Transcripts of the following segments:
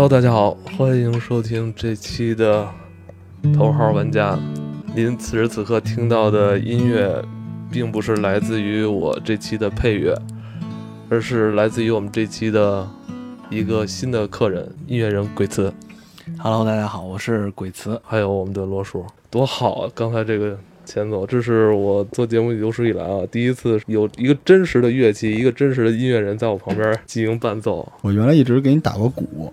Hello，大家好，欢迎收听这期的头号玩家。您此时此刻听到的音乐，并不是来自于我这期的配乐，而是来自于我们这期的一个新的客人——音乐人鬼词，Hello，大家好，我是鬼词。还有我们的罗叔，多好啊！刚才这个前奏，这是我做节目有史以来啊，第一次有一个真实的乐器，一个真实的音乐人在我旁边进行伴奏我原来一直给你打过鼓，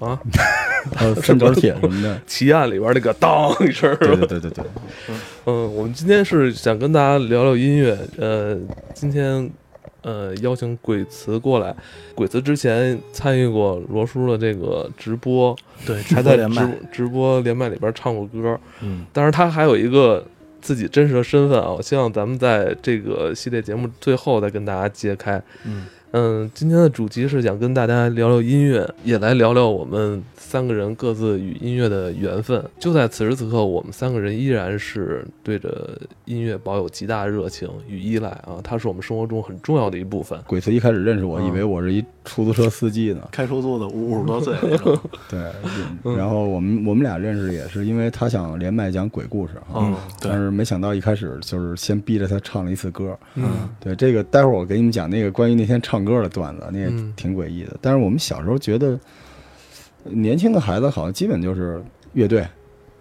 啊。还 有三角铁什么的。奇案里边那个当一声，对对对对对，嗯，我们今天是想跟大家聊聊音乐。呃，今天呃邀请鬼词过来，鬼词之前参与过罗叔的这个直播，对，还在直连麦。直播连麦里边唱过歌。嗯，但是他还有一个自己真实的身份啊，我希望咱们在这个系列节目最后再跟大家揭开。嗯嗯，今天的主题是想跟大家聊聊音乐，也来聊聊我们三个人各自与音乐的缘分。就在此时此刻，我们三个人依然是对着音乐保有极大热情与依赖啊，它是我们生活中很重要的一部分。鬼子一开始认识我，嗯以为我是一出租车司机呢。开出租的五五十多岁。对，嗯然后我们我们俩认识也是因为他想连麦讲鬼故事啊，嗯，但，是没想到一开始就是先逼着他唱了一次歌。嗯对，这个待会儿我给你们讲那个关于那天唱歌的段子，那也嗯挺诡异的。但是我们小时候觉得，年轻的孩子好像基本就是乐队、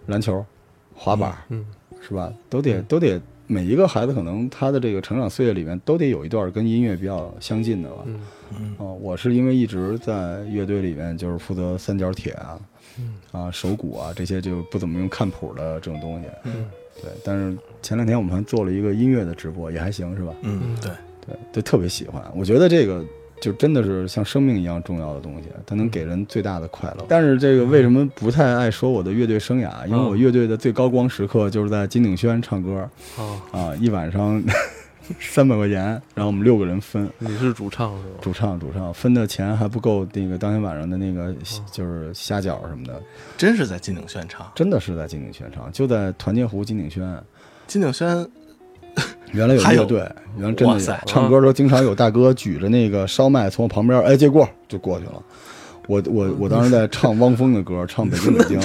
篮球、滑板，嗯是吧？都得都得每一个孩子可能他的这个成长岁月里面都得有一段跟音乐比较相近的吧。嗯嗯哦，我是因为一直在乐队里面就是负责三角铁啊、嗯啊手鼓啊这些就不怎么用看谱的这种东西。嗯对，但是前两天我们还做了一个音乐的直播，也还行，是吧？嗯，对，对，就特别喜欢。我觉得这个就真的是像生命一样重要的东西，它能给人最大的快乐。但是这个为什么不太爱说我的乐队生涯？因为我乐队的最高光时刻就是在金鼎轩唱歌啊，啊，一晚上三百块钱，然后我们六个人分。你是主唱是吧？主唱，主唱分的钱还不够那个当天晚上的那个就是虾饺什么的，真是在金鼎轩唱。真的是在金鼎轩唱，就在团结湖金鼎轩。金鼎轩，原来有乐队，原来真的有。唱歌的时候，经常有大哥举着那个烧麦从我旁边，哎，接过就过去了。我我我当时在唱汪峰的歌，唱北京北京，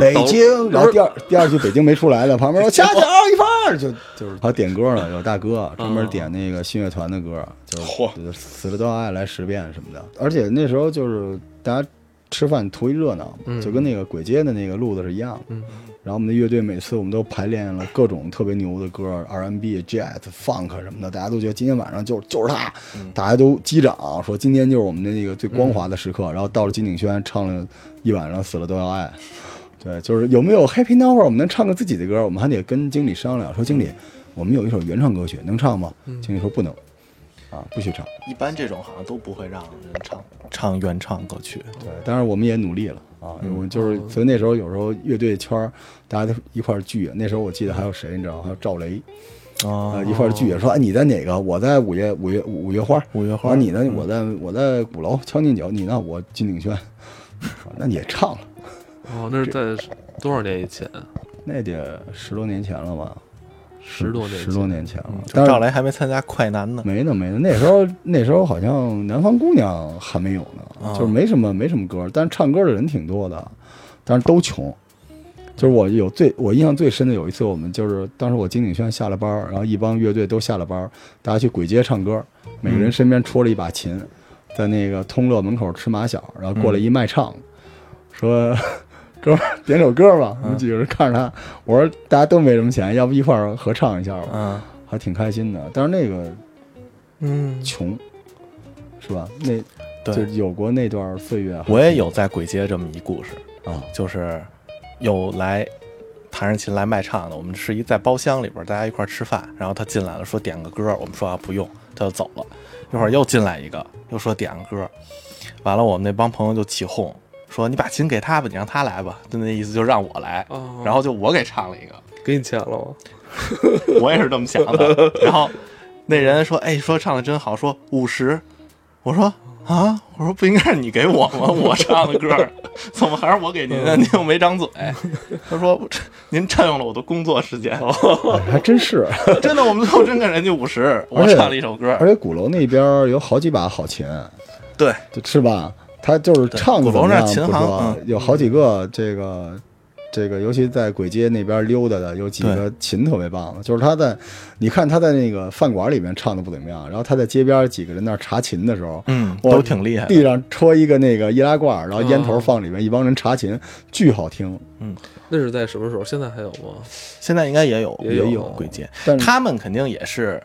北京，然后第二第二句北京没出来了，旁边说 掐脚一半儿，就就是他点歌呢，有大哥专门点那个信乐团的歌，就是死了都要爱来十遍什么的。而且那时候就是大家吃饭图一热闹，嗯就跟那个鬼街的那个路子是一样的。嗯然后我们的乐队每次我们都排练了各种特别牛的歌，R&B、Jazz、Funk 什么的，大家都觉得今天晚上就就是他，大家都击掌说今天就是我们的那个最光滑的时刻。然后到了金鼎轩唱了一晚上，死了都要爱。对，就是有没有 Happy Number，我们能唱个自己的歌，我们还得跟经理商量，说经理，我们有一首原创歌曲，能唱吗？经理说不能，啊，不许唱。一般这种好像都不会让人唱唱原唱歌曲。对，当然我们也努力了啊，我就是所以那时候有时候乐队圈儿大家都一块聚，那时候我记得还有谁你知道？还有赵雷啊啊，一块儿聚，说哎你在哪个？我在五月五月五月花，五月花花你呢？我在我在鼓楼将进酒，你呢？我金鼎轩，啊那你也唱了，哦，那是在多少年以前？那得十多年前了吧？十多年前十多年前了，就但是赵雷还没参加快男呢。没呢没呢，那时候那时候好像南方姑娘还没有呢，啊就是没什么没什么歌，但是唱歌的人挺多的，但是都穷。就是我有最我印象最深的有一次，我们就是当时我金鼎轩下了班，然后一帮乐队都下了班，大家去簋街唱歌，每个人身边戳了一把琴，在那个通乐门口吃马小，然后过来一卖唱，说哥们儿点首歌吧，我们几个人看着他，我说大家都没什么钱，要不一块儿合唱一下吧，嗯，还挺开心的。但是那个嗯穷，是吧？那就对，有过那段岁月。我也有在鬼街这么一故事，啊，就是有来弹着琴来卖唱的。我们是一在包厢里边，大家一块儿吃饭，然后他进来了，说点个歌，我们说啊不用，他就走了。一会儿又进来一个，又说点个歌，完了我们那帮朋友就起哄，说你把琴给他吧，你让他来吧，就那意思就让我来。哦然后就我给唱了一个，给你钱了吗？我也是这么想的。然后那人说：“哎，说唱的真好，说五十。”我说：“啊，我说不应该是你给我吗？我唱的歌儿，怎么还是我给您的？您又没张嘴。”他说：“您占用了我的工作时间。还真是。真的，我们最后真给人家五十，我唱了一首歌。而且鼓楼那边有好几把好琴，对，就是吧？他就是唱的怎么样不有好几个这个这个，尤其在簋街那边溜达的，有几个琴特别棒的，就是他在你看他在那个饭馆里面唱的不怎么样，然后他在街边几个人那儿查琴的时候。嗯，都挺厉害。地上戳一个那个易拉罐，然后烟头哦放里面，一帮人查琴，巨好听。嗯那是在什么时候？现在还有吗？现在应该也有也有有簋街，但他们肯定也是，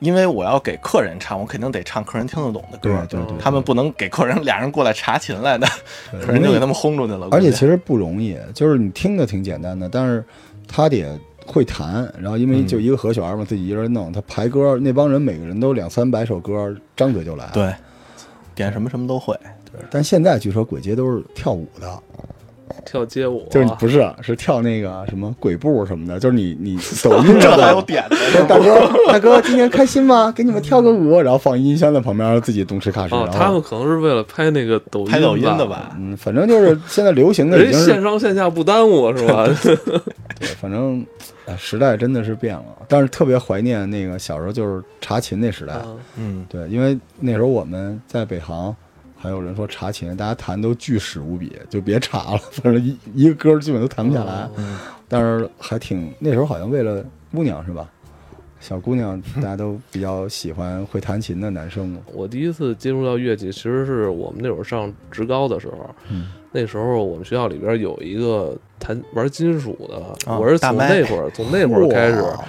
因为我要给客人唱，我肯定得唱客人听得懂的歌。对对对，他们不能给客人俩人过来查琴来的，对客人就给他们轰出去了。而且其实不容易，就是你听着挺简单的，但是他得会弹，然后因为嗯就一个和弦嘛，自己一个人弄，他排歌，那帮人每个人都两三百首歌，张嘴就来。，对，点什么什么都会。但现在据说鬼街都是跳舞的，跳街舞啊，就是不是是跳那个什么鬼步什么的，就是你你抖音 这上。还有点子，大哥，大哥，今天开心吗？给你们跳个舞，然后放音箱在旁边，自己动吃卡吃。哦，他们可能是为了拍那个抖音拍抖音的？吧？嗯，反正就是现在流行的人线上线下不耽误是吧？对反正哎时代真的是变了，但是特别怀念那个小时候就是查琴那时代。啊嗯，对，因为那时候我们在北航，还有人说查琴，大家弹都巨屎无比，就别查了，反正一一个歌基本都弹不下来。嗯 但是还挺那时候好像为了姑娘是吧？小姑娘 大家都比较喜欢会弹琴的男生嘛。我第一次接触到乐器，其实是我们那会儿上职高的时候。嗯，那时候我们学校里边有一个弹玩金属的，啊我是从那会儿从那会儿开始，哇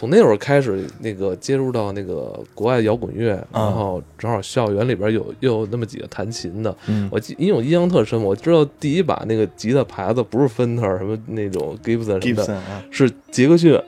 从那会儿开始那个接触到那个国外摇滚乐，啊然后正好校园里边有又有那么几个弹琴的，嗯，我记因为我印象特深，我知道第一把那个吉他牌子不是芬特什么那种 Gibson 什么的，啊，是杰克逊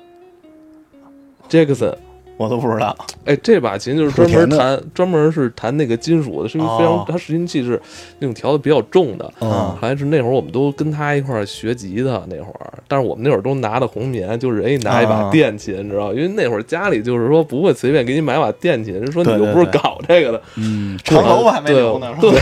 Jackson。我都不知道。哎，这把琴就是专门弹，专门是弹那个金属的，是一个非常，哦它拾音器是那种调的比较重的。嗯好像是那会儿我们都跟他一块儿学吉他那会儿，但是我们那会儿都拿的红棉，就是人家拿一把啊电琴，你知道？因为那会儿家里就是说不会随便给你买把电琴，人说你又不是搞这个的，嗯，长头发还没对留呢，是对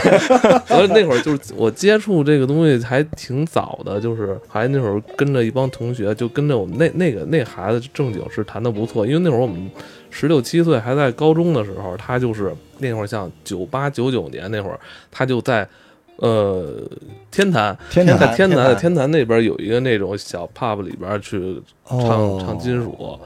吧？所以那会儿就是我接触这个东西还挺早的，就是还那会儿跟着一帮同学，就跟着我们那那个那孩子正经是弹的不错，因为那会儿我们十六七岁还在高中的时候，他就是那会儿像九八九九年那会儿，他就在呃天坛。天坛在天坛，在天坛那边有一个那种小 pub 里边去唱、哦唱金属，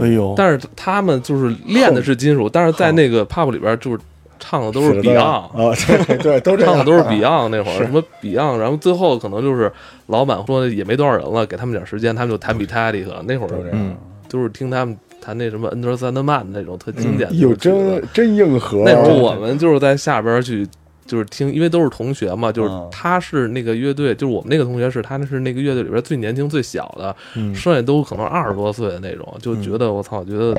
哎呦，但是他们就是练的是金属，但是在那个 pub 里边就是唱的都是 Beyond，啊，对对，都，唱的都是 Beyond 那会儿，什么 Beyond，然后最后可能就是老板说也没多少人了，给他们点时间，他们就弹 Metallica，那会儿都这样嗯。就是听他们弹那什么 Under Sandman 那种特经典的哟，曲子。真真硬核。那会儿我们就是在下边去。就是听，因为都是同学嘛，就是嗯他是那个乐队，就是我们那个同学是他那是那个乐队里边最年轻最小的，嗯剩下都可能二十多岁的那种，就觉得我操，觉得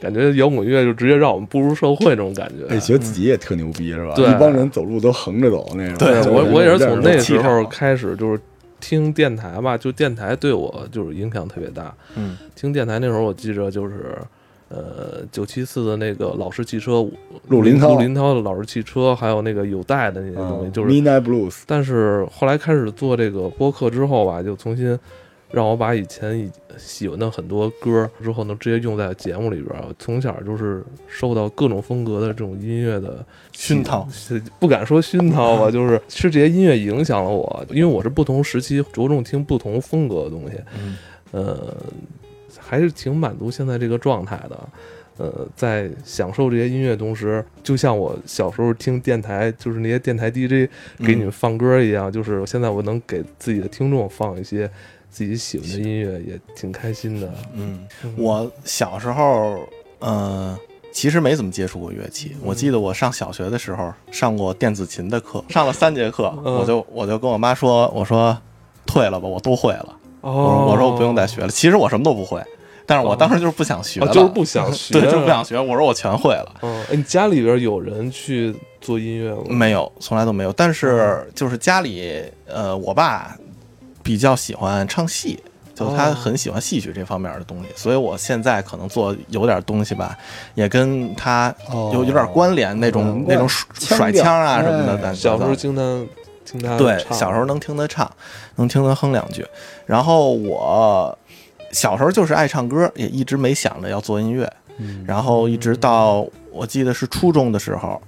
感觉摇滚乐就直接让我们步入社会那种感觉。哎，觉得自己也特牛逼是吧？对一帮人走路都横着走那种。对我我也是从那气时候开始就是听电台吧，就电台对我就是影响特别大。嗯听电台那会儿，我记着就是。呃，九七四的那个老式汽车，陆林涛陆林涛的老式汽车，还有那个有带的那些东西，嗯就是。Midnight Blues，但是后来开始做这个播客之后吧，就重新让我把以前以喜欢的很多歌之后能，直接用在节目里边儿。从小就是受到各种风格的这种音乐的熏陶是不敢说熏陶吧，就是是这些音乐影响了我，因为我是不同时期着重听不同风格的东西，嗯呃，还是挺满足现在这个状态的。呃，在享受这些音乐同时，就像我小时候听电台，就是那些电台 DJ 给你们放歌一样，就是现在我能给自己的听众放一些自己喜欢的音乐，也挺开心的。嗯，我小时候，呃，其实没怎么接触过乐器。我记得我上小学的时候上过电子琴的课，上了三节课，嗯我就我就跟我妈说，我说退了吧，我都会了。我说哦，我说我不用再学了。其实我什么都不会，但是我当时就是不想学哦，了，就是不想学，对，就是不想学。我说我全会了。嗯，哎，你家里边有人去做音乐吗？没有，从来都没有。但是就是家里，呃，我爸比较喜欢唱戏，就他哦很喜欢戏曲这方面的东西，所以我现在可能做有点东西吧，也跟他哦有有点关联，那种那种甩腔调甩腔啊什么的。小时候经常听他对，小时候能听他唱，能听他哼两句。然后我小时候就是爱唱歌，也一直没想着要做音乐。嗯然后一直到我记得是初中的时候，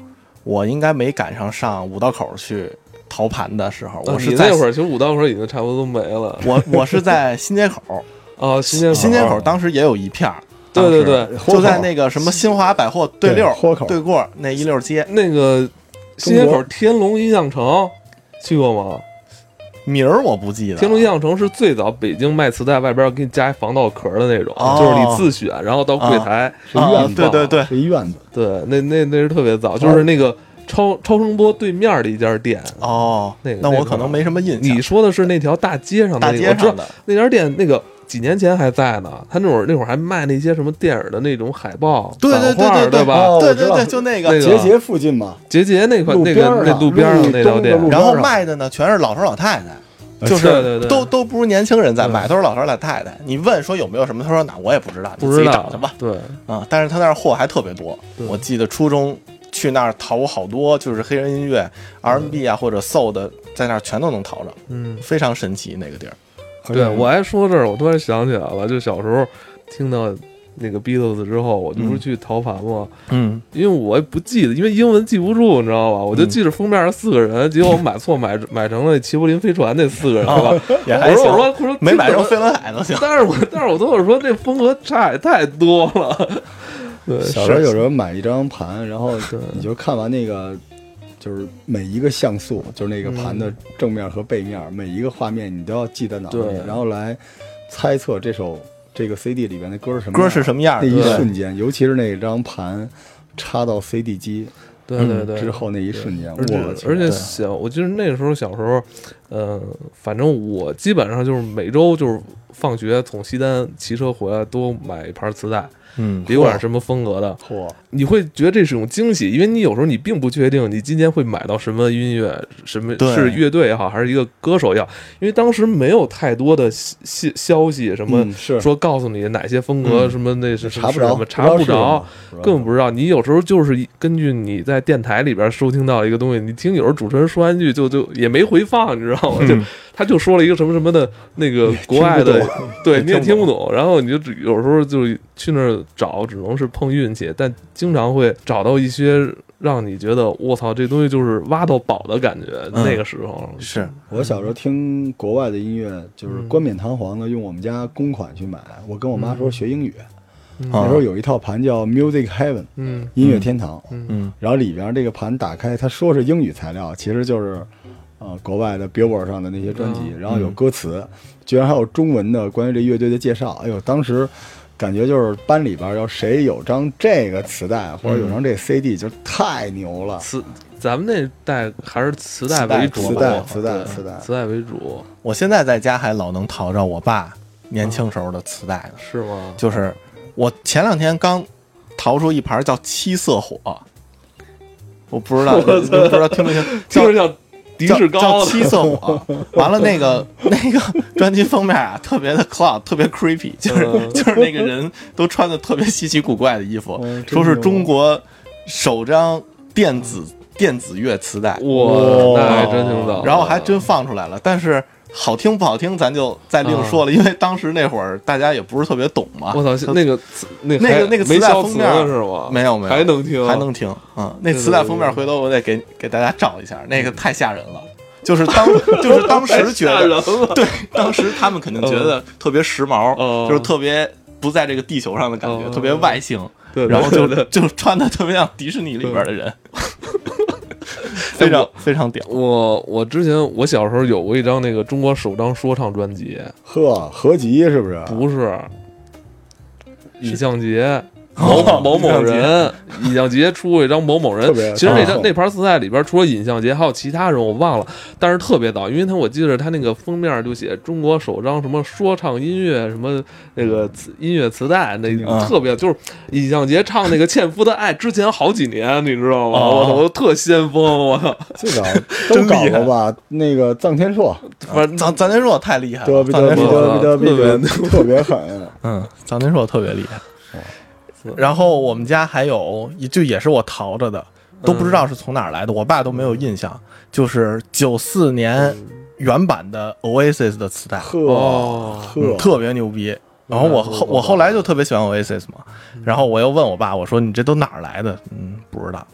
我应该没赶上上五道口去淘盘的时候，我啊是在你那会儿，其实五道口已经差不多都没了。我我是在新街口，哦，新街口。新街口当时也有一片儿，对对对，就在那个什么新华百货对溜儿豁口。对过那一溜儿街，那个新街口天龙印象城去过吗？名儿我不记得了。天龙印象城是最早北京卖磁带，外边给你加一防盗壳的那种，哦就是你自选，然后到柜台啊是院子，对对对。是一院子，对，那那那是特别早，就是那个超超声波对面的一家店。哦，那个那我可能没什么印象。你说的是那条大街上的大那个，我知道街上的那家店，那个几年前还在呢。他那会儿那会儿还卖那些什么电影的那种海报、对对对对对吧？对对对，就那个。那个节节附近嘛，节节那块那个那路边上路那条店然后卖的呢，全是老头老太太，呃就是都都不如年轻人在买，都是老头老太太。你问说有没有什么，他说那我也不知道，你自己找去吧。对，啊，但是他那儿货还特别多。我记得初中去那儿淘好多，就是黑人音乐、R&B 啊或者 soul 的，在那儿全都能淘着，嗯，非常神奇那个地儿。对，我还说这儿，我突然想起来了，就小时候听到那个 Beatles 之后，我就不是嗯去淘盘吗？嗯，因为我也不记得，因为英文记不住，你知道吧？我就嗯记着封面是四个人，结果我买错，买买成了齐柏林飞船那四个人，吧？也还行我说我，说我说没买成飞轮海都行。但是我但是我都有说这风格差也太多了。对，小时候有时候买一张盘，然后对你就看完那个，就是每一个像素，就是那个盘的正面和背面，每一个画面你都要记在脑子里，然后来猜测这首这个 CD 里边的歌是什么歌样是什么样的？那一瞬间，尤其是那张盘插到 CD 机对对对，之后那一瞬间，而且我而且小，我记得那个时候小时候，呃，反正我基本上就是每周就是放学从西单骑车回来都买一盘磁带，嗯，别管是什么风格的，嚯，你会觉得这是种惊喜，因为你有时候你并不确定你今天会买到什么音乐，什么是乐队也好，还是一个歌手也好，因为当时没有太多的信消息，什么嗯是。说告诉你哪些风格，嗯。什么那是查不着是什么，查不着。根本不知道，你有时候就是根据你在电台里边收听到一个东西，你听有时候主持人说完句就就也没回放，你知道吗？就嗯他就说了一个什么什么的那个国外的，对，你也听不懂，然后你就只有时候就去那儿找，只能是碰运气，但经常会找到一些让你觉得我操，这东西就是挖到宝的感觉。嗯。那个时候。是。我小时候听国外的音乐，就是嗯冠冕堂皇的用我们家公款去买。我跟我妈说学英语，嗯。那时候有一套盘叫 Music Heaven 嗯。音乐天堂，嗯。然后里边这个盘打开，他说是英语材料，其实就是呃国外的 Billboard 上的那些专辑，嗯然后有歌词，居然还有中文的关于这乐队的介绍。哎呦，当时感觉就是班里边要谁有张这个磁带或者有张这 CD 就太牛了。磁，咱们那代还是磁带为主，磁带磁带磁带磁带为主，我现在在家还老能淘着我爸年轻时候的磁带呢，是吗？就是我前两天刚淘出一盘叫《七色火》，我不知道，不知道听没听？叫听着像迪士叫高叫七色火，完了那个那个专辑封面啊，特别的 cloud，特别 creepy，就是、嗯就是那个人都穿的特别稀奇古怪的衣服，嗯说是中国首张电子电子乐磁带，哇，那还真挺早。然后还真放出来了，但是好听不好听咱就再另说了，因为当时那会儿大家也不是特别懂嘛。我操，那个磁那那个那个磁带封面是吗？没有没有，还能听，还能听，嗯，那磁带封面回头我得给给大家找一下，那个太吓人了。就是当 就是当时觉得，对，当时他们肯定觉得特别时髦，嗯。就是特别不在这个地球上的感觉，嗯。特别外星，对，然后就就穿的特别像迪士尼里边的人，非常非常屌。我我之前我小时候有过一张那个中国首张说唱专辑，呵，合集是不是？不是李相杰。哦某某某人，尹相杰出过一张某某人。其实那张哦那盘磁带里边，除了尹相杰，还有其他人我忘了，但是特别早，因为他我记得他那个封面就写中国首张什么说唱音乐什么那个磁音乐磁带，那嗯特别就是尹相杰唱那个《纤夫的爱》之前好几年，你知道吗？哦我操，我特先锋，我操，最早都搞过吧？那个臧天朔，反正臧臧天朔太厉害了，嘚比嘚比臧天朔，嘚比嘚比特别，特别狠。嗯，臧天朔特别厉害。是然后我们家还有，就也是我淘着的，都不知道是从哪儿来的，我爸都没有印象。就是九四年原版的 Oasis 的磁带，特别牛逼。然后我后我后来就特别喜欢 Oasis 嘛，然后我又问我爸，我说你这都哪儿来的？嗯，不知道。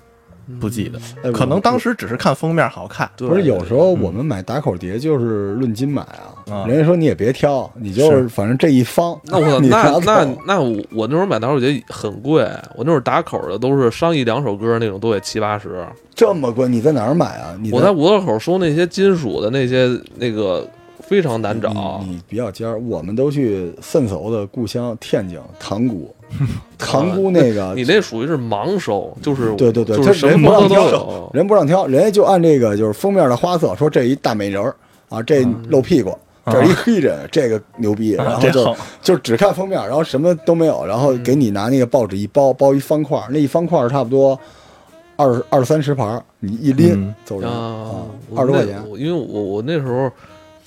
不记得，哎可能当时只是看封面好看。不是有时候我们买打口碟就是论斤买啊，啊人家说你也别挑，你就是是反正这一方，那我 那那那我我那时候买打口碟很贵，我那会儿打口的都是上一两首歌那种都得七八十。这么贵，你在哪儿买啊？你我在五道口收那些金属的那些那个非常难找你，你比较尖儿，我们都去顺手的故乡天津塘沽，塘沽那个 你那属于是盲收，就是对对对就他是什么都人不让挑。人不让挑，人家就按这个就是封面的花色说这一大美人儿啊，这露屁股，这一黑人，这个牛逼，然后就就只看封面，然后什么都没有，然后给你拿那个报纸一包，包一方块，那一方块差不多二二三十盘，你一拎嗯走人啊二十块钱。因为我我那时候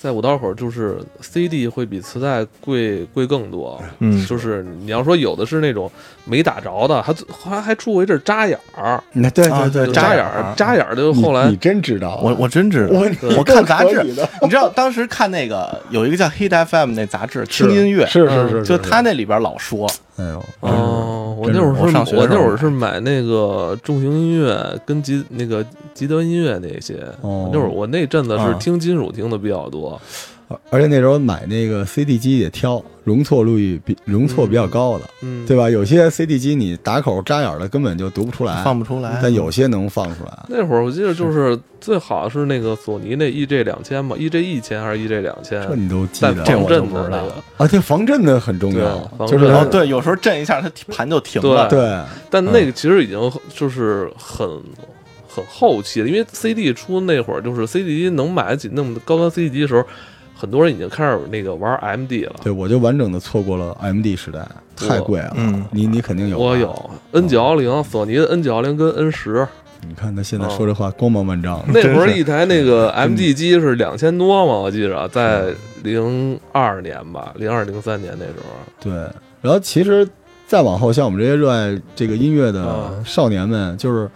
在五道口，就是 CD 会比磁带贵贵更多。嗯就是你要说有的是那种没打着的，还后来还出过一阵扎眼儿，那对啊对对，扎眼扎眼儿儿扎眼儿就后来你真知道啊，我我真知道，我我看杂志你知道当时看那个有一个叫 Hit FM 那杂志，听音乐，是是是，就是他那里边老说，哎呦，哦，我那会儿是我那会儿是买那个重型音乐跟吉那个吉德音乐那些。哦那会儿我那阵子是啊听金属听的比较多，而且那时候买那个 CD 机也挑容错率比容错比较高的，嗯，对吧？有些 CD 机你打口扎眼儿的根本就读不出来，放不出来。但有些能放出来。那会儿我记得就是最好是那个索尼那 EJ 两千嘛，EJ 一千还是 EJ 两千？这你都记带得这我就防震不知道的那个，啊？这防震的很重要就是哦，对，有时候震一下，它盘就停了。对，但那个其实已经就是很很后期了，因为 CD 出那会儿就是 CD 机能买得起那么高端 CD 机的时候，很多人已经开始那个玩 MD 了。对我就完整的错过了 MD 时代，太贵了。嗯你你肯定有，我。有 N 九幺零，索尼的 N 九幺零跟 N 十，你看他现在说这话光芒万丈，那会儿一台那个 MD 机是两千多嘛，我记着，在零二年吧，零二零三年那时候。对。然后其实再往后，像我们这些热爱这个音乐的啊少年们，就是嗯，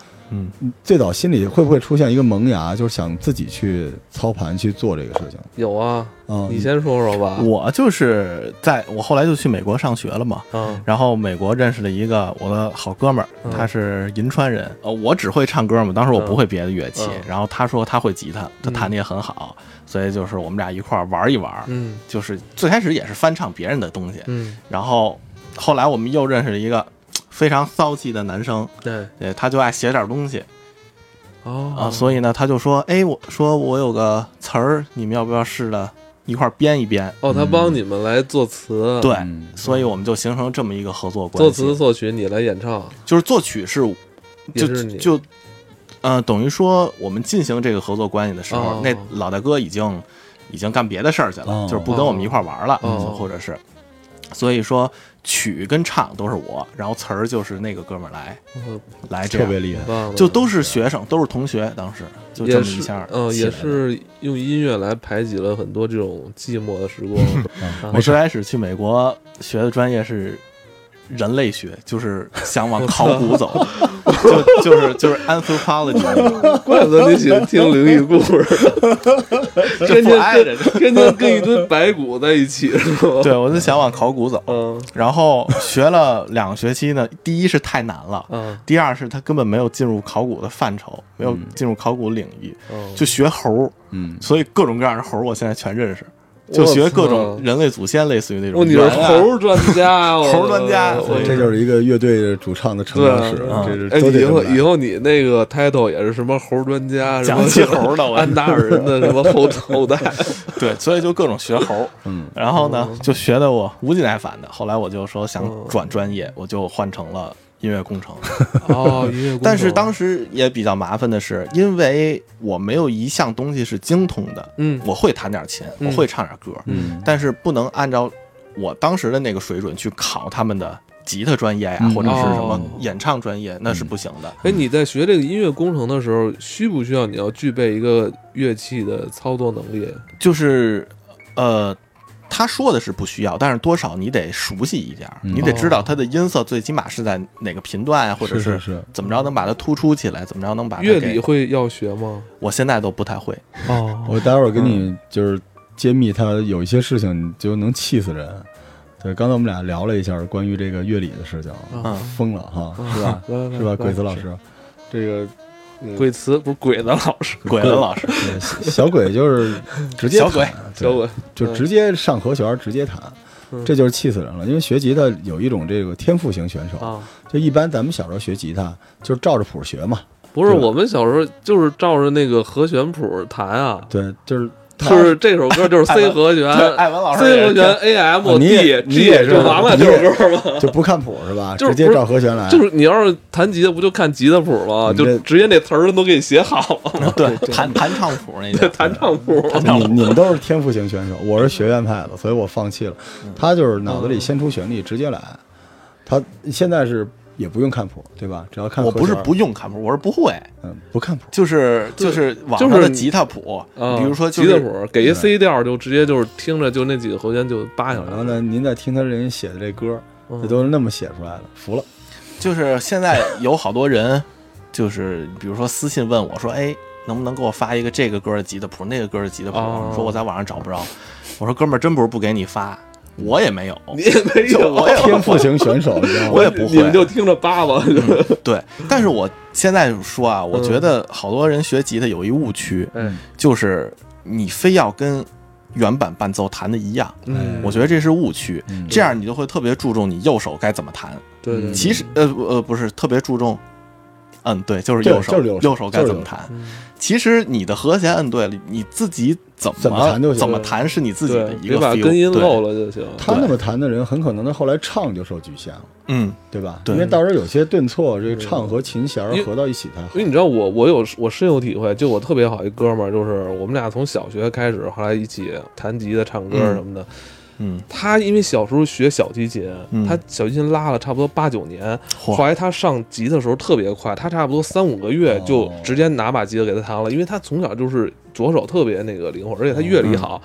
最早心里会不会出现一个萌芽，就是想自己去操盘去做这个事情？有啊，嗯，你先说说吧。我就是在我后来就去美国上学了嘛，嗯然后美国认识了一个我的好哥们儿嗯，他是银川人。呃，我只会唱歌嘛，当时我不会别的乐器嗯。然后他说他会吉他，他弹的也很好，所以就是我们俩一块儿玩一玩。嗯就是最开始也是翻唱别人的东西，嗯，然后后来我们又认识了一个非常骚气的男生，对。对，他就爱写点东西哦。啊，所以呢，他就说，哎，我说我有个词儿，你们要不要试着一块儿编一编？哦，他帮你们来作词，对，嗯所以我们就形成这么一个合作关系作系。词作曲你来演唱，就是作曲是也就是你就呃，等于说我们进行这个合作关系的时候，哦那老大哥已经已经干别的事儿去了，哦。就是不跟我们一块儿玩了，哦。或者是，所以说曲跟唱都是我，然后词儿就是那个哥们儿来嗯来这样，特别厉害就都是学生，都是同学，当时就这么一下，嗯，也。是用音乐来排挤了很多这种寂寞的时光。啊我最开始去美国学的专业是人类学，就是想往考古走，就就是就是 anthropology，怪不得你喜欢听灵异故事，天天不挨着。跟天天跟一堆白骨在一起？对我就想往考古走。嗯。然后学了两个学期呢，第一是太难了，嗯。第二是他根本没有进入考古的范畴，没有进入考古领域，嗯，就学猴儿，嗯，所以各种各样的猴儿我现在全认识，我就学各种人类祖先，类似于那种哦，你是猴专家，我猴专家所以这就是一个乐队主唱的成长史，啊这是哎，以后以后你那个 title 也是什么猴专家，讲起猴的我安达尔人的什么后后代，对，所以就各种学猴。嗯，然后呢，就学的我无尽耐烦的。后来我就说想嗯转专业，我就换成了音乐工程。哦，音乐工程，但是当时也比较麻烦的是，因为我没有一项东西是精通的，嗯我会弹点琴，嗯我会唱点歌，嗯但是不能按照我当时的那个水准去考他们的吉他专业呀，嗯或者是什么哦演唱专业，那是不行的。哎，你在学这个音乐工程的时候，需不需要你要具备一个乐器的操作能力？就是，呃。他说的是不需要，但是多少你得熟悉一点儿，嗯你得知道它的音色最起码是在哪个频段啊，或者是怎么着能把它突出起来，怎么着能把它乐理会要学吗？我现在都不太会。哦，我待会儿给你就是揭秘他有一些事情，你就能气死人。对，刚才我们俩聊了一下关于这个乐理的事情，嗯，疯了哈，是吧？是吧？鬼子老师，这个鬼词不是鬼子老师，鬼子老师，小鬼就是直接小鬼。小鬼。就直接上和弦直接弹嗯，这就是气死人了。因为学吉他有一种这个天赋型选手，啊，就一般咱们小时候学吉他就是照着谱学嘛，不是我们小时候就是照着那个和弦谱弹啊，对，就是他就是这首歌就是 C 和弦艾文老师，C 和弦 A M D 也你 G 也是就完了你这也首歌嘛。就不看谱是吧？直接照和弦来，就是你要是弹吉他，不就看吉他谱吗？就直接那词儿都给你写好了吗？对弹弹唱谱那对，个，弹唱谱。你你们都是天赋型选手，我是学院派的，所以我放弃了。嗯他就是脑子里先出旋律直接来，他现在是也不用看谱，对吧？只要看我不是不用看谱，我是不会，嗯不看谱，就是就是网上的吉他谱，啊比如说就吉他谱，给一 C 调就直接就是听着就那几个和弦就扒下来了。然后呢，您再听他人写的这歌，嗯这都是那么写出来的，服了。就是现在有好多人，就是比如说私信问我说，哎，能不能给我发一个这个歌的吉他谱，那个歌的吉他谱？哦说我在网上找不着。我说哥们儿，真不是不给你发，我也没有。你也没有，我也天赋型选手，你知道吗？我也不会你们就听着叭吧。对，但是我现在说啊，我觉得好多人学吉他有一误区，哎，就是你非要跟原版伴奏弹的一样，嗯，我觉得这是误区。嗯这样你就会特别注重你右手该怎么弹。对对，对其实呃呃不是特别注重，嗯对，就是右手就是右手手该怎么弹。嗯其实你的和弦摁对了，你自己怎么怎么弹就行怎么弹是你自己的，一个别把根音对漏了就行。他那么弹的人，很可能他后来唱就受局限了，嗯，对吧？对因为到时候有些顿挫，这个唱和琴弦合到一起才好因。为你知道我我有我深有体会，就我特别好一哥们儿，就是我们俩从小学开始，后来一起弹吉他、唱歌什么的。嗯，他因为小时候学小提琴，嗯。他小提琴拉了差不多八九年，后来他上吉他的时候特别快，他差不多三五个月哦。就直接拿把吉他给他弹了，因为他从小就是左手特别那个灵活，而且他乐理好。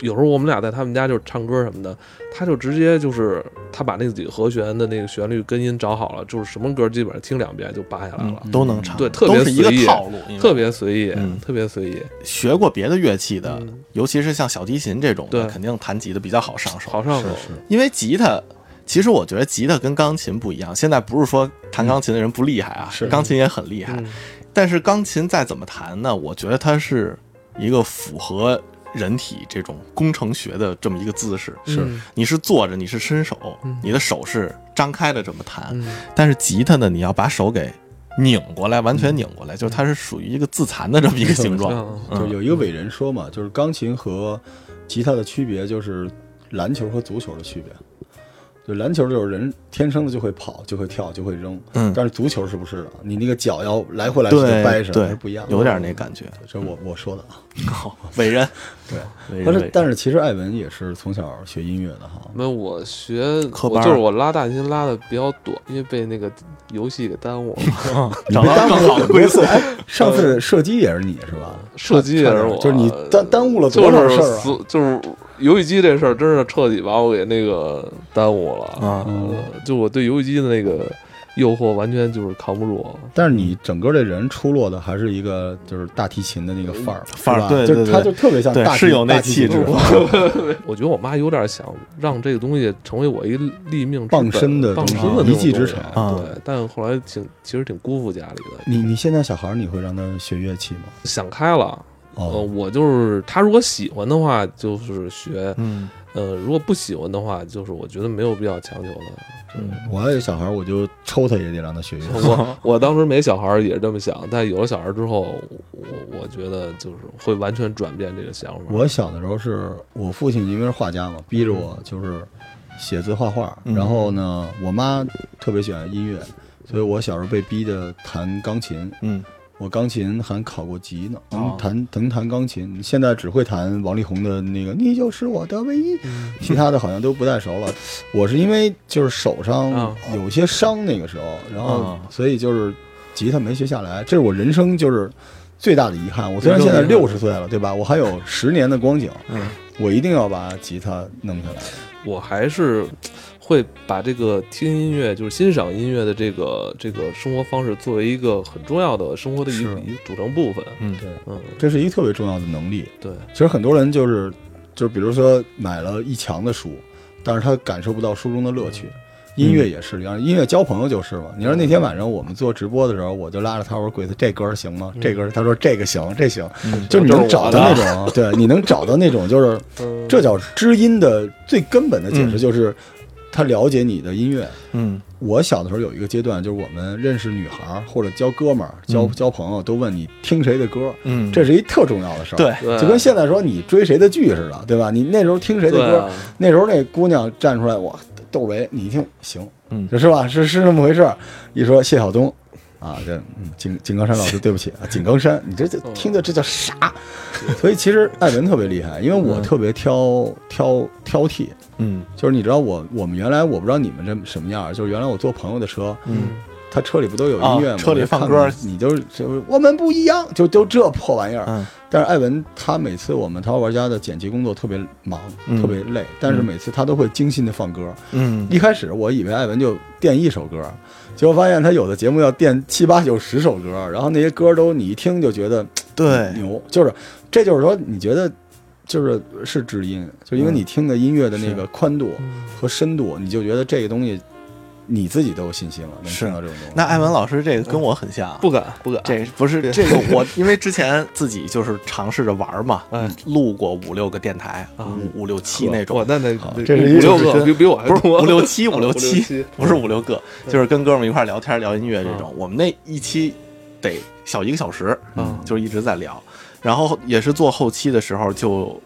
有时候我们俩在他们家就是唱歌什么的，他就直接就是他把那几个和弦的那个旋律跟音找好了，就是什么歌基本上听两遍就扒下来了，嗯都能唱，对特别都是一个随意套路，特别随意，嗯特别随意，学过别的乐器的嗯，尤其是像小提琴这种的，对肯定弹吉他比较好上手。好上手。是因为吉他，其实我觉得吉他跟钢琴不一样。现在不是说弹钢琴的人不厉害啊，是钢琴也很厉害。嗯但是钢琴再怎么弹呢？我觉得它是一个符合人体这种工程学的这么一个姿势。是嗯你是坐着，你是伸手嗯，你的手是张开的这么弹。嗯但是吉他呢，你要把手给拧过来，完全拧过来，就是它是属于一个自残的这么一个形状。嗯就有一个伟人说嘛，就是钢琴和吉他的区别就是篮球和足球的区别。就篮球就是人天生的就会跑，就会跳，就会扔，嗯但是足球是不是的？你那个脚要来回来去掰上，对是不一样。有点那感觉。这我我说的啊。好，伟人，对，伟人，但是但是其实艾文也是从小学音乐的哈。没有，我学科班就是我拉大提琴拉的比较短，因为被那个游戏给耽误了。找到更好的归宿。哎上次射击也是你是吧？射击也是我，就是你耽耽误了多少事儿啊？就是游戏机这事儿，真是彻底把我给那个耽误了。啊。嗯呃就我对游戏机的那个诱惑，完全就是扛不住。但是你整个这人出落的还是一个就是大提琴的那个范儿，范儿对就对对对他就特别像大提是有那气质。我觉得我妈有点想让这个东西成为我一立命傍身的傍身的一技之长。啊。对，但后来挺其实挺辜负家里的，你你现在小孩你会让他学乐器吗？想开了。呃，哦，我就是他如果喜欢的话，就是学；嗯，呃，如果不喜欢的话，就是我觉得没有必要强求的。嗯我要有小孩儿，我就抽他也得让他学乐器。我我当时没小孩儿也是这么想，但有了小孩之后，我我觉得就是会完全转变这个想法。我小的时候是我父亲因为是画家嘛，逼着我就是写字画画。嗯然后呢，我妈特别喜欢音乐，所以我小时候被逼着弹钢琴。嗯，我钢琴还考过级呢，能哦弹能弹钢琴。现在只会弹王力宏的那个“你就是我的唯一”，嗯其他的好像都不太熟了。我是因为就是手上啊有些伤，那个时候，然后啊所以就是吉他没学下来，这是我人生就是最大的遗憾。我虽然现在六十岁了，对吧？我还有十年的光景，嗯，我一定要把吉他弄下来。我还是会把这个听音乐，就是欣赏音乐的这个这个生活方式，作为一个很重要的生活的一是一个组成部分。嗯，对，嗯，这是一个特别重要的能力。对，其实很多人就是就是比如说买了一墙的书，但是他感受不到书中的乐趣，音乐也是一样，音乐交朋友就是嘛。你说那天晚上我们做直播的时候，我就拉着他我说：“鬼子，这歌行吗？这歌？”他说：“这个行，这行。”就是你能找到那种，对，你能找到那种，就是嗯这叫知音的最根本的解释，就是他了解你的音乐。嗯我小的时候有一个阶段，就是我们认识女孩儿或者交哥们儿、交嗯交朋友，都问你听谁的歌，嗯，这是一特重要的事儿。对对就跟现在说你追谁的剧似的，对吧？你那时候听谁的歌，那时候那姑娘站出来，我，窦唯，你一听行，嗯是吧？是是那么回事儿。一说谢晓东。啊，这嗯，井井冈山老师，对不起啊，井冈山，你这这听的这叫啥？所以其实艾文特别厉害，因为我嗯。特别挑挑挑剔，嗯。就是你知道我我们原来我不知道你们这什么样，就是原来我坐朋友的车，嗯，他车里不都有音乐吗？啊车里放歌。你就是就是我们不一样，就就这破玩意儿。嗯。但是艾文他每次我们淘宝玩家的剪辑工作特别忙，嗯。特别累，但是每次他都会精心的放歌。嗯。一开始我以为艾文就垫一首歌，结果发现他有的节目要垫七八九十首歌，然后那些歌都你一听就觉得 对，牛，就是这就是说你觉得就是是知音，就因为嗯。你听的音乐的那个宽度嗯。和深度，你就觉得这个东西你自己都有信心了，能是。听到这种东西。那艾文老师这个跟我很像，不敢不敢，这不是这个我，因为之前自己就是尝试着玩嘛，哎录过五六个电台，啊。五五六七那哇种，那那那这是五六个，比比我还不是多，五六七啊五六七七，不是五六个，就是跟哥们儿一块儿聊天聊音乐这种。我们那一期得小一个小时，嗯就是一直在聊，然后也是做后期的时候就。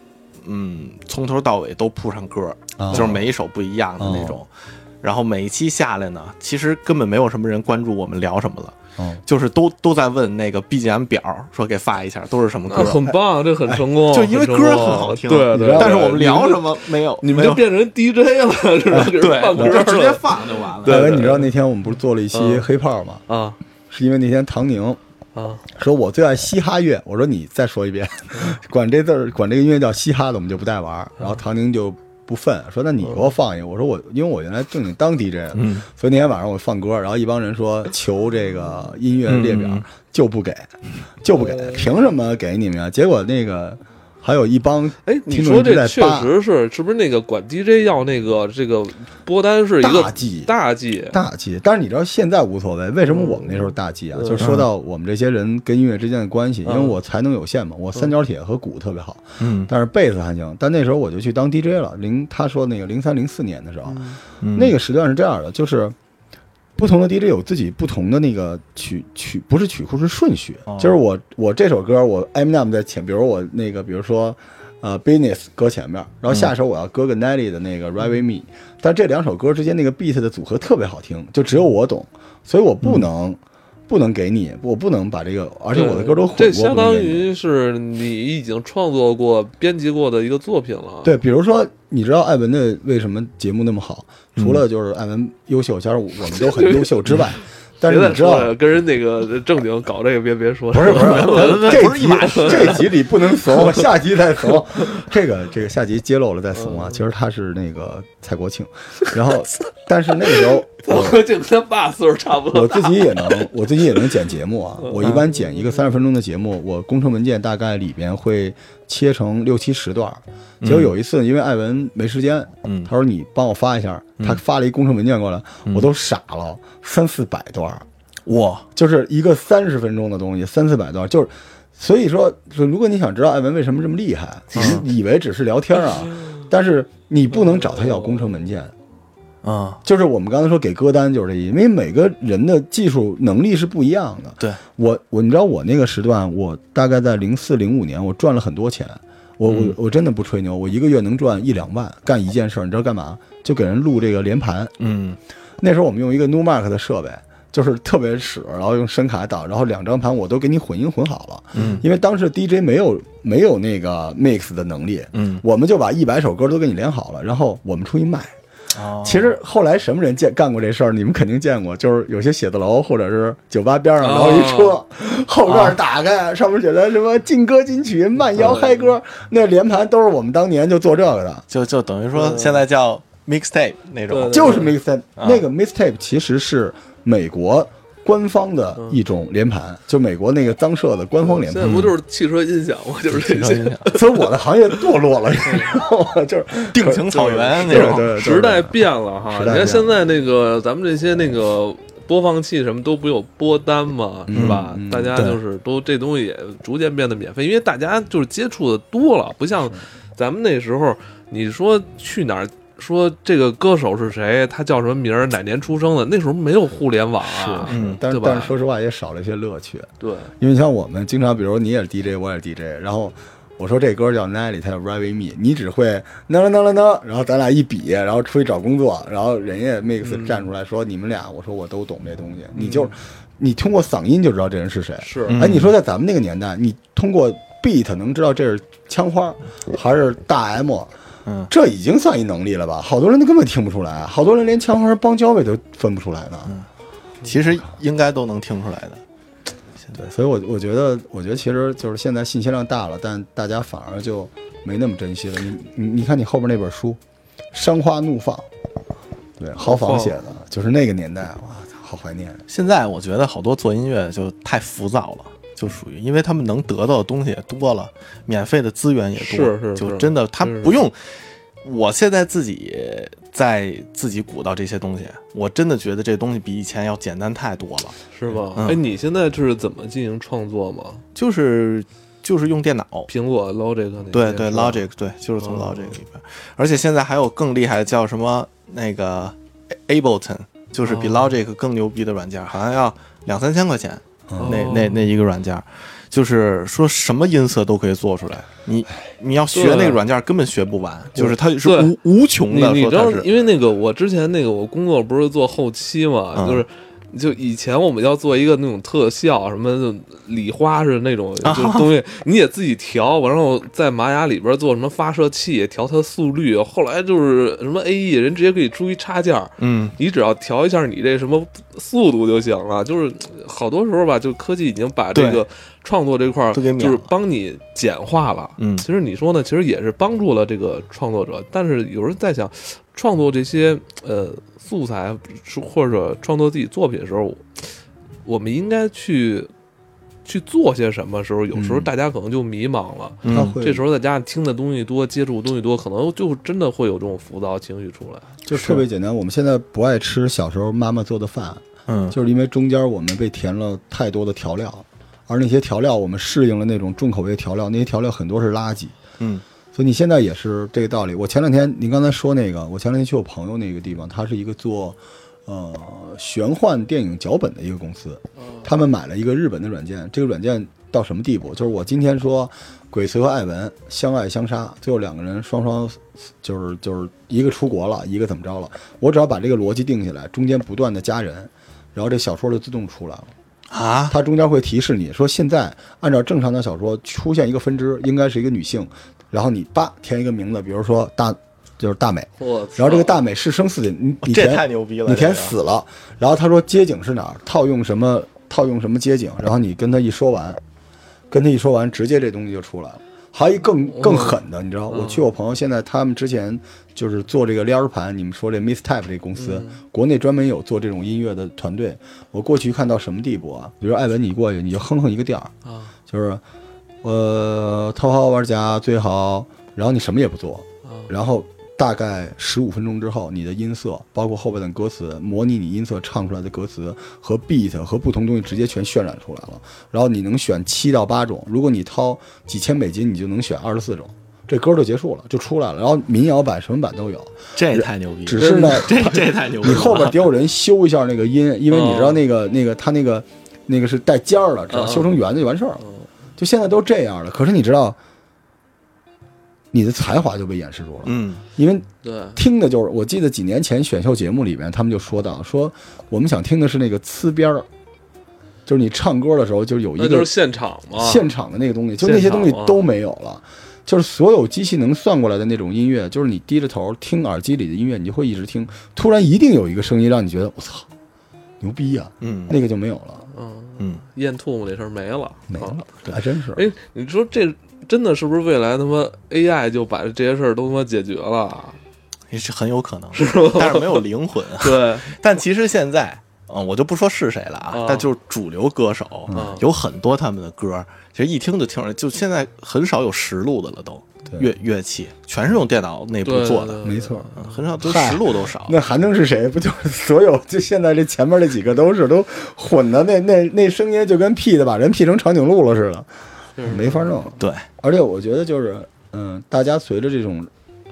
嗯，从头到尾都铺上歌，啊。就是每一首不一样的那种。然后每一期下来呢，其实根本没有什么人关注我们聊什么了，嗯，就是都都在问那个 BGM 表，说给发一下，都是什么歌那。很棒，这很成功，就因为歌很好听对对。但是我们聊什么？没有，你们就变成 DJ 了，是吧？给人对，放歌直接放就完了。对艾文，你知道那天我们不是做了一期嗯黑炮吗？啊是因为那天唐宁啊说我最爱嘻哈乐，我说你再说一遍，管这字儿管这个音乐叫嘻哈的，我们就不带玩。然后唐宁就不忿，说那你给我放一个。我说我因为我原来正经当 DJ 的，嗯所以那天晚上我放歌，然后一帮人说求这个音乐列表嗯就不给，就不给，凭什么给你们呀？结果那个还有一帮哎，你说这确实是，是不是那个管 DJ 要那个这个播单是一个大忌。大忌？大忌，但是你知道现在无所谓，为什么我们那时候大忌啊？嗯就说到我们这些人跟音乐之间的关系，因为嗯我才能有限嘛，我三角铁和鼓特别好，嗯。但是贝斯还行。但那时候我就去当 DJ 了，零他说那个零三零四年的时候，嗯。那个时段是这样的，就是不同的 DJ 有自己不同的那个曲曲，不是曲库是顺序。哦就是我我这首歌我 Eminem 在前，比如我那个比如说。呃，business 搁前面，然后下一首我要搁个 Nelly 的那个 Ride with Me，、但这两首歌之间那个 beat 的组合特别好听，就只有我懂，所以我不能、不能给你，我不能把这个，而且我的歌都混过，这相当于是你已经创作过、编辑过的一个作品了。对，比如说，你知道艾文的为什么节目那么好？除了就是艾文优秀，加上我们都很 优秀之外，但是你知道，跟人那个正经搞这个，别别说。不是不是，这集这集里不能怂，下集再怂。这个这个下集揭露了再怂啊！其实他是那个蔡国庆，然后 但是那个时候就跟他爸岁数差不多我。自己也能，我自己也能剪节目啊。我一般剪一个三十分钟的节目，我工程文件大概里边会切成六七十段儿。结果有一次，因为艾文没时间，嗯。他说你帮我发一下，他发了一工程文件过来，我都傻了，三四百段儿，哇，就是一个三十分钟的东西，三四百段儿，就是。所以说，说如果你想知道艾文为什么这么厉害，你以为只是聊天啊，但是你不能找他要工程文件，啊，就是我们刚才说给歌单就是这意思，因为每个人的技术能力是不一样的。对我，我你知道我那个时段，我大概在零四零五年，我赚了很多钱。我我嗯我真的不吹牛，我一个月能赚一两万，干一件事儿，你知道干嘛？就给人录这个连盘。嗯那时候我们用一个 Numark 的设备，就是特别屎，然后用声卡导，然后两张盘我都给你混音混好了。嗯因为当时 DJ 没有没有那个 mix 的能力，嗯，我们就把一百首歌都给你连好了，然后我们出去卖。哦。其实后来什么人见干过这事儿？你们肯定见过，就是有些写字楼或者是酒吧边上，然后一车后盖打开，上面写的什么劲歌金曲、慢摇嗨歌，那连盘都是我们当年就做这个的，就就等于说现在叫 mixtape 那种，就是 mixtape。啊。那个 mixtape 其实是美国官方的一种连盘，就美国那个脏社的官方连盘。现在不就是汽车音响吗？就是这些。所以我的行业堕落了，你知道吗？就是定情草原那种。对对，时代变了哈。你看现在那个咱们这些那个播放器什么都不有播单嘛，是吧？大家就是都这东西也逐渐变得免费，因为大家就是接触的多了，不像咱们那时候，你说去哪儿？说这个歌手是谁？他叫什么名儿？哪年出生的？那时候没有互联网啊，嗯，但是但是说实话也少了一些乐趣。对，因为像我们经常，比如你也是 DJ，我也是 DJ，然后我说这歌叫 Nelly，他叫 Ride with Me，你只会能能能能，然后咱俩一比，然后出去找工作，然后人家 Mix 站出来说你们俩，我说我都懂这东西，你就你通过嗓音就知道这人是谁。是，哎，你说在咱们那个年代，你通过 Beat 能知道这是枪花还是大 M。嗯，这已经算一能力了吧？好多人都根本听不出来，好多人连枪花帮交尾都分不出来呢。嗯，其实应该都能听出来的。对，所以，我我觉得，我觉得其实就是现在信息量大了，但大家反而就没那么珍惜了。你你你看，你后边那本书《山花怒放》，对，豪放写的，就是那个年代，哇，好怀念。现在我觉得好多做音乐就太浮躁了。就属于，因为他们能得到的东西也多了，免费的资源也多，是是，就真的他不用。我现在自己在自己鼓捣这些东西，我真的觉得这东西比以前要简单太多了，是吧？哎，你现在就是怎么进行创作吗？就是就是用电脑，苹果 Logic 对对 Logic 对，就是从 Logic 里边。而且现在还有更厉害的，叫什么那个 Ableton，就是比 Logic 更牛逼的软件，好像要两三千块钱。那那那一个软件，就是说什么音色都可以做出来。你你要学那个软件根本学不完，就是它是无无穷的。你知道，因为那个我之前那个我工作不是做后期嘛，就是。就以前我们要做一个那种特效，什么礼花似的那种 就东西，你也自己调，然后在玛雅里边做什么发射器，调它速率。后来就是什么 A E 人直接可以出一插件，嗯，你只要调一下你这什么速度就行了。就是好多时候吧，就科技已经把这个创作这块儿就是帮你简化了。嗯，其实你说呢，其实也是帮助了这个创作者。但是有人在想，创作这些呃。素材或者创作自己作品的时候，我们应该去去做些什么？时候有时候大家可能就迷茫了。这时候在家听的东西多，接触东西多，可能就真的会有这种浮躁情绪出来。就特别简单，我们现在不爱吃小时候妈妈做的饭，嗯，就是因为中间我们被填了太多的调料，而那些调料我们适应了那种重口味调料，那些调料很多是垃圾，嗯。所以你现在也是这个道理。我前两天，您刚才说那个，我前两天去我朋友那个地方，他是一个做，呃，玄幻电影脚本的一个公司。他们买了一个日本的软件，这个软件到什么地步？就是我今天说，鬼子和艾文相爱相杀，最后两个人双双，就是就是一个出国了，一个怎么着了？我只要把这个逻辑定下来，中间不断的加人，然后这小说就自动出来了。啊，它中间会提示你说，现在按照正常的小说出现一个分支，应该是一个女性。然后你叭填一个名字，比如说大，就是大美。然后这个大美是生死的，你你填太牛逼了，你填死了。然后他说街景是哪儿？套用什么？套用什么街景？然后你跟他一说完，跟他一说完，直接这东西就出来了。还有一更更狠的，你知道？我去我朋友现在他们之前就是做这个撩儿盘，你们说这 Mistype 这公司，国内专门有做这种音乐的团队。我过去看到什么地步啊？比如艾文，你过去你就哼哼一个调儿啊，就是。呃，头号玩家最好，然后你什么也不做，然后大概十五分钟之后，你的音色，包括后边的歌词，模拟你音色唱出来的歌词和 beat 和不同东西直接全渲染出来了。然后你能选七到八种，如果你掏几千美金，你就能选二十四种，这歌就结束了，就出来了。然后民谣版、什么版都有，这也太牛逼！只是呢，这这太牛逼！你后边得有人修一下那个音，因为你知道那个那个他那个那个是带尖儿的，只要修成圆的就完事儿了。就现在都这样了，可是你知道，你的才华就被掩饰住了。嗯，因为对听的就是，我记得几年前选秀节目里面，他们就说到，说我们想听的是那个呲边儿，就是你唱歌的时候就有一个就是现场嘛，现场的那个东西，就那些东西都没有了，就是所有机器能算过来的那种音乐，就是你低着头听耳机里的音乐，你就会一直听，突然一定有一个声音让你觉得我操，牛逼呀，嗯，那个就没有了。嗯嗯，咽吐沫那事儿没了，没了，还真是。哎，你说这真的是不是未来他妈 AI 就把这些事儿都他妈解决了？也是很有可能，是但是没有灵魂。对，但其实现在嗯，我就不说是谁了啊，啊但就是主流歌手，嗯有很多他们的歌，其实一听就听出来，就现在很少有实录的了都，对乐乐器全是用电脑内部做的，没错。嗯很少都嗨实录都少。那还能是谁？不就是所有就现在这前面这几个都是都混的，那那那声音就跟 P 的把人 P 成长颈鹿了似的，是没法弄。对，而且我觉得就是，嗯，大家随着这种，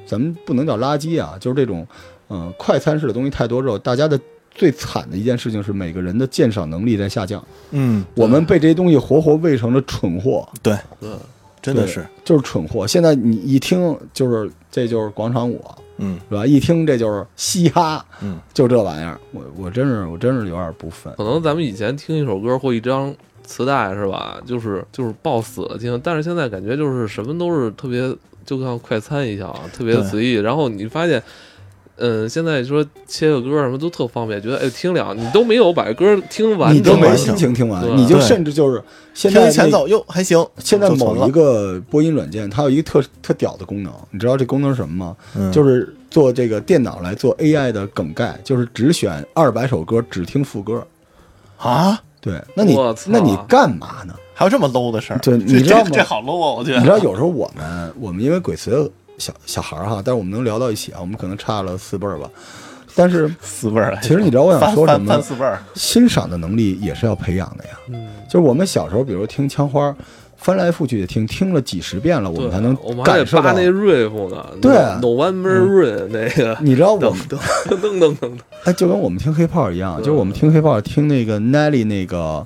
咱们不能叫垃圾啊，就是这种，嗯，快餐式的东西太多之后，大家的最惨的一件事情是每个人的鉴赏能力在下降。嗯，我们被这些东西活活喂成了蠢货，对，对，对真的是，就是蠢货。现在你一听就是这就是广场舞，嗯是吧？一听这就是嘻哈，嗯，就这玩意儿，我我真是我真是有点不忿。可能咱们以前听一首歌或一张磁带是吧，就是就是抱死了听，但是现在感觉就是什么都是特别，就像快餐一样，啊特别随意。然后你发现，嗯，现在说切个歌什么都特方便，觉得哎听两你都没有把歌听完，你都没心情听完，你就甚至就是现在前奏哟还行，现在某一个播音软件，它有一个特特屌的功能，你知道这功能是什么吗？嗯就是做这个电脑来做 AI 的梗概，就是只选二百首歌，只听副歌。啊，对，那你那你干嘛呢？还有这么 low 的事儿？对 你知道吗这这好 low 啊！我觉得，你知道有时候我们我们因为鬼词小小孩儿哈，但是我们能聊到一起啊，我们可能差了四辈儿吧。但是 四辈儿，其实你知道我想说什么翻四辈儿，欣赏的能力也是要培养的呀。嗯，就是我们小时候，比如听枪花，翻来覆去的听，听了几十遍了，我，们才能我们还得感受到扒那。riff 呢，对，no one more run 那个，你知道我们噔噔噔噔，哎，就跟我们听黑炮一样，就是我们听黑炮听那个 Nelly 那个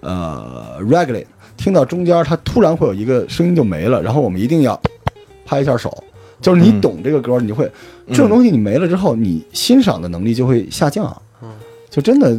呃 Reggae，听到中间它突然会有一个声音就没了，然后我们一定要拍一下手，就是你嗯。懂这个歌，你就会这种东西你没了之后，你欣赏的能力就会下降嗯，就真的。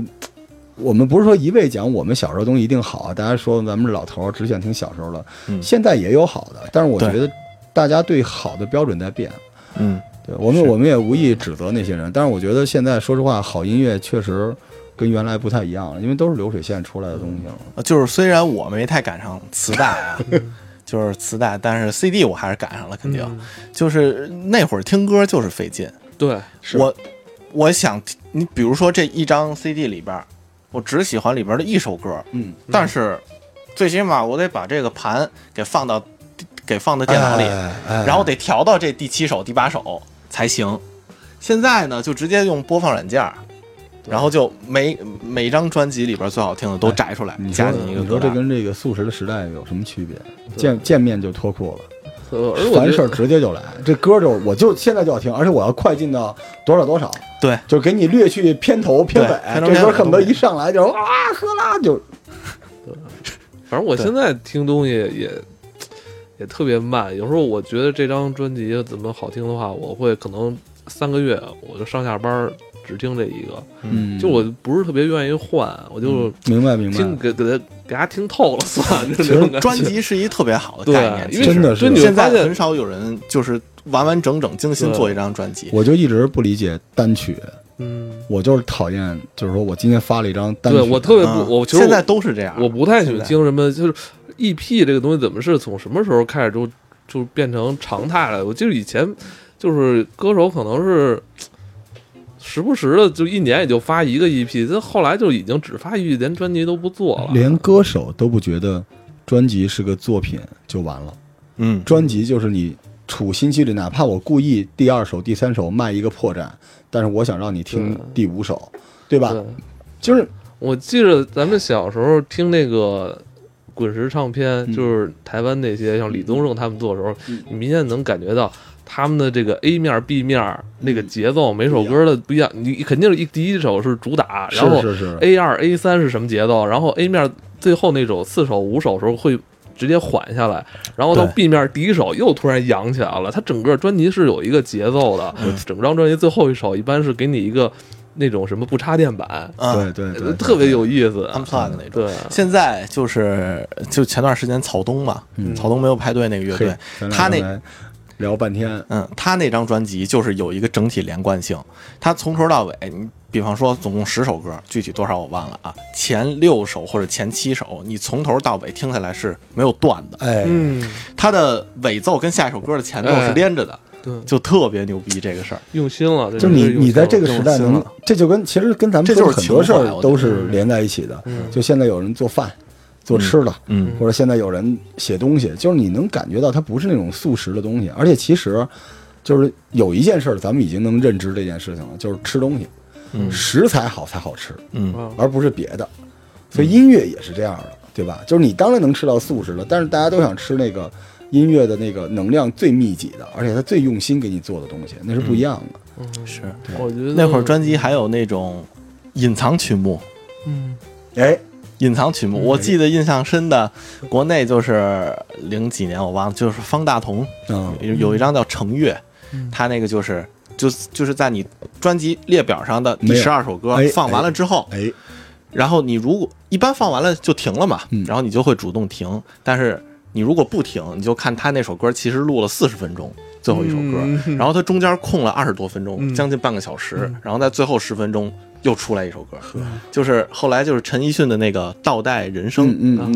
我们不是说一味讲我们小时候东西一定好，大家说咱们是老头儿只想听小时候的，嗯。现在也有好的，但是我觉得大家对好的标准在变。嗯，对我们，我们也无意指责那些人，但是我觉得现在说实话，好音乐确实跟原来不太一样了，因为都是流水线出来的东西了。就是虽然我没太赶上磁带啊，就是磁带，但是 CD 我还是赶上了，肯定。嗯。就是那会儿听歌就是费劲，对，是。我我想你比如说这一张 CD 里边儿，我只喜欢里边的一首歌，嗯，但是最起码我得把这个盘给放到给放到电脑里，哎哎。然后得调到这第七首、第八首才行。现在呢，就直接用播放软件儿，然后就每每张专辑里边最好听的都摘出来，你加进一个。你说这跟这个素食的时代有什么区别？见见面就脱裤了，呃而我凡事儿直接就来。这歌就我就现在就要听，而且我要快进到多少多少，对，就给你略去片头片尾这歌恨不得一上来就啊呵啦就反正我现在听东西也也特别慢，有时候我觉得这张专辑怎么好听的话，我会可能三个月我就上下班儿只听这一个，嗯，就我不是特别愿意换，我就明白明白。听给给他给他听透了算，就其实那种感觉。专辑是一特别好的概念，因为真的是。现在很少有人就是完完整整精心做一张专辑。我就一直不理解单曲，嗯，我就是讨厌，就是说我今天发了一张单曲，对我特别嗯。不，我其实现在都是这样，我不太喜欢听什么，就是 EP 这个东西怎么是从什么时候开始就就变成常态了？我记得以前就是歌手可能是时不时的就一年也就发一个 EP，这后来就已经只发 EP，连专辑都不做了。连歌手都不觉得专辑是个作品就完了，嗯，专辑就是你处心积虑，哪怕我故意第二首、第三首卖一个破绽，但是我想让你听第五首，对吧？对，就是我记得咱们小时候听那个滚石唱片，嗯就是台湾那些像李宗盛他们做的时候，嗯你明显能感觉到他们的这个 A 面、B 面那嗯个节奏，每首歌的不一样。你肯定是一第一首是主打，然后是是是，A 二、A 三是什么节奏，然后 A 面最后那首四首、五首的时候会直接缓下来，然后到 B 面第一首又突然扬起来了。它整个专辑是有一个节奏的，嗯整张专辑最后一首一般是给你一个那种什么不插电板，啊对对对，特别有意思。那种。对，现在就是就前段时间草东嘛，嗯草东没有派对那个乐队他那聊半天，嗯，他那张专辑就是有一个整体连贯性，他从头到尾，你比方说总共十首歌，具体多少我忘了啊，前六首或者前七首，你从头到尾听下来是没有断的，哎，嗯，他的尾奏跟下一首歌的前奏哎。是连着的，对，就特别牛逼这个事儿。用心了，就你你在这个时代能这就跟其实跟咱们这就是很多事儿都是连在一起的。嗯。就现在有人做饭、做吃的，嗯或者现在有人写东西，就是你能感觉到它不是那种速食的东西，而且其实就是有一件事，咱们已经能认知这件事情了，就是吃东西，嗯。食材好才好吃，嗯。啊而不是别的。所以音乐也是这样的，对吧？就是你当然能吃到素食的，但是大家都想吃那个音乐的那个能量最密集的，而且他最用心给你做的东西，那是不一样的。嗯。是。我觉得那会儿专辑还有那种隐藏曲目，嗯。哎，隐藏曲目，嗯。我记得印象深的，国内就是零几年我忘了，就是方大同嗯。有有一张叫《成月》，嗯。他那个就是就就是在你专辑列表上的第十二首歌哎放完了之后，哎，然后你如果一般放完了就停了嘛，嗯。然后你就会主动停，但是你如果不停，你就看他那首歌其实录了四十分钟，最后一首歌，嗯。然后他中间空了二十多分钟，嗯。将近半个小时，嗯。然后在最后十分钟又出来一首歌，就是后来就是陈奕迅的那个《倒带人生》，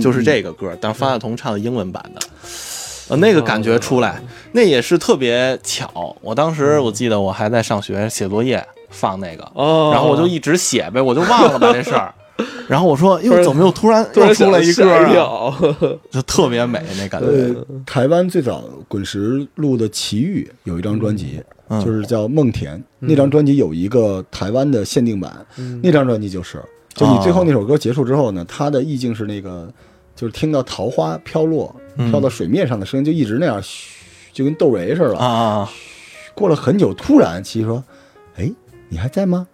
就是这个歌，但是方大同唱的英文版的。呃，那个感觉出来，那也是特别巧。我当时我记得我还在上学写作业，放那个，哦，然后我就一直写呗，我就忘了把这事儿。然后我说，突然哟，怎么又突然又出来一歌吓一啊？就特别美那感觉。呃，台湾最早滚石录的《奇遇》有一张专辑，嗯就是叫《梦田》。那张专辑有一个台湾的限定版，嗯那张专辑就是，就你最后那首歌结束之后呢，它的意境是那个，就是听到桃花飘落、嗯飘到水面上的声音，就一直那样，嘘，就跟窦唯似的。啊啊！过了很久，突然琪说：“哎，你还在吗？”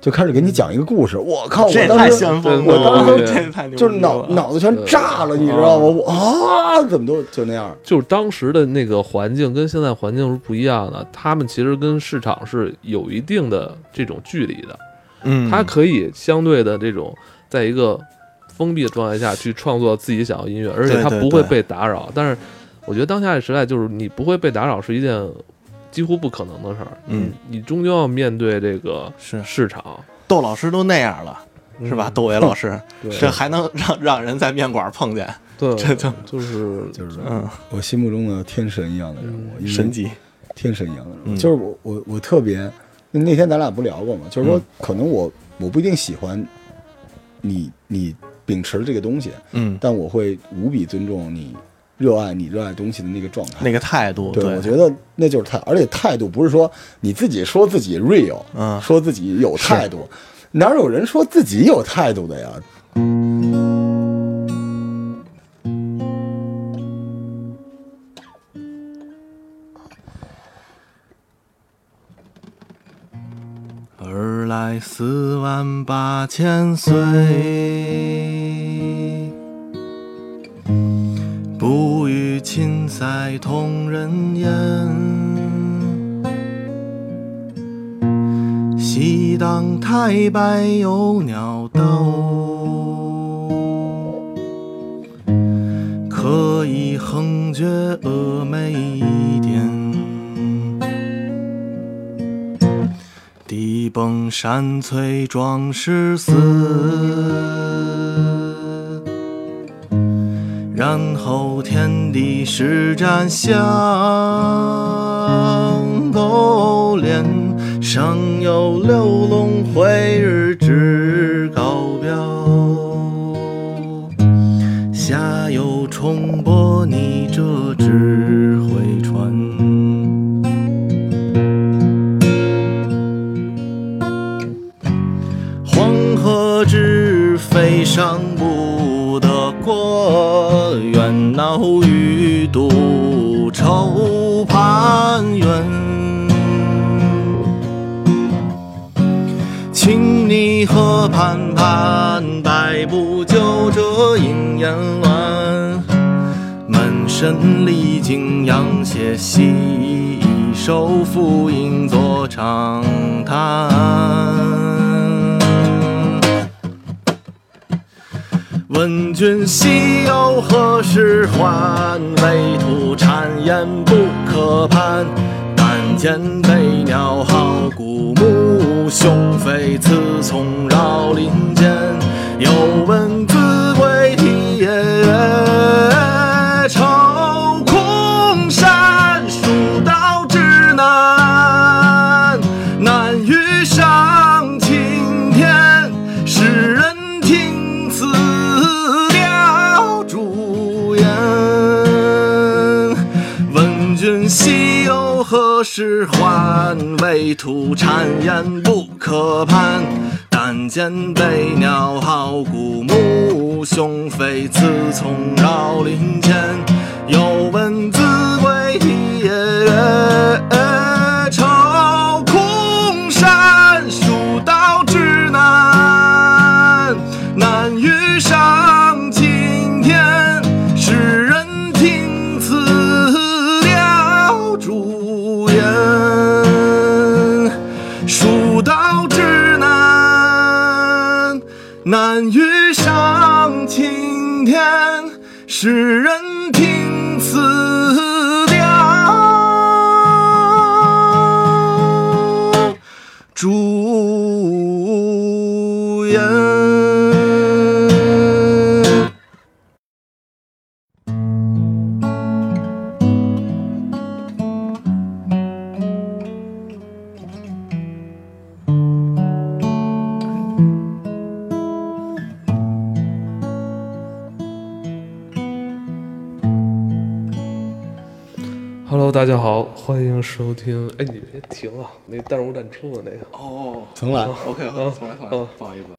就开始给你讲一个故事。我靠！我这太当时先锋了，我当时这太牛逼了，就是脑脑子全炸了，你知道吗？我啊，怎么都就那样？就是当时的那个环境跟现在环境是不一样的，他们其实跟市场是有一定的这种距离的，嗯，他可以相对的这种在一个封闭的状态下去创作自己想要音乐，而且它对对不会被打扰。但是我觉得当下的时代，就是你不会被打扰是一件几乎不可能的事儿。嗯，你终究要面对这个是市场，窦老师都那样了，是吧？嗯窦唯老师，对这还能让让人在面馆碰见，对，这就就是就是嗯，我心目中的天神一样的人物，神级。天神一样的人物。嗯就是我我我特别，那天咱俩不聊过吗？就是说嗯，可能我我不一定喜欢你你秉持这个东西，嗯，但我会无比尊重你热爱你热爱东西的那个状态。那个态度，对，对，我觉得那就是态，而且态度不是说你自己说自己 real，嗯。说自己有态度，哪有人说自己有态度的呀？而来四万八千岁，不与秦塞同人烟。西当太白有鸟道，可以横绝峨眉巅。地崩山摧壮士死，然后天地施展相勾连，上有六龙回日身历经杨谢洗，一首浮吟作长叹。问君西游何时还？畏途谗言不可攀。但见飞鸟号古木，雄飞雌从绕林间。又闻子规啼夜月，愁空山蜀道之难难于上青天使人听此凋朱颜问君西游何时还畏途谗言不可攀。但见悲鸟号古木雄飞雌从绕林间。又闻子规啼夜月，愁空山，蜀道之难。难遇上青天，世人听此了朱颜。蜀道之难，难遇上天，世人听此了朱大家好，欢迎收听。哎，你别停啊，那弹幕弹出的那个。哦重来。，OK，嗯重来，重嗯来，不好意思。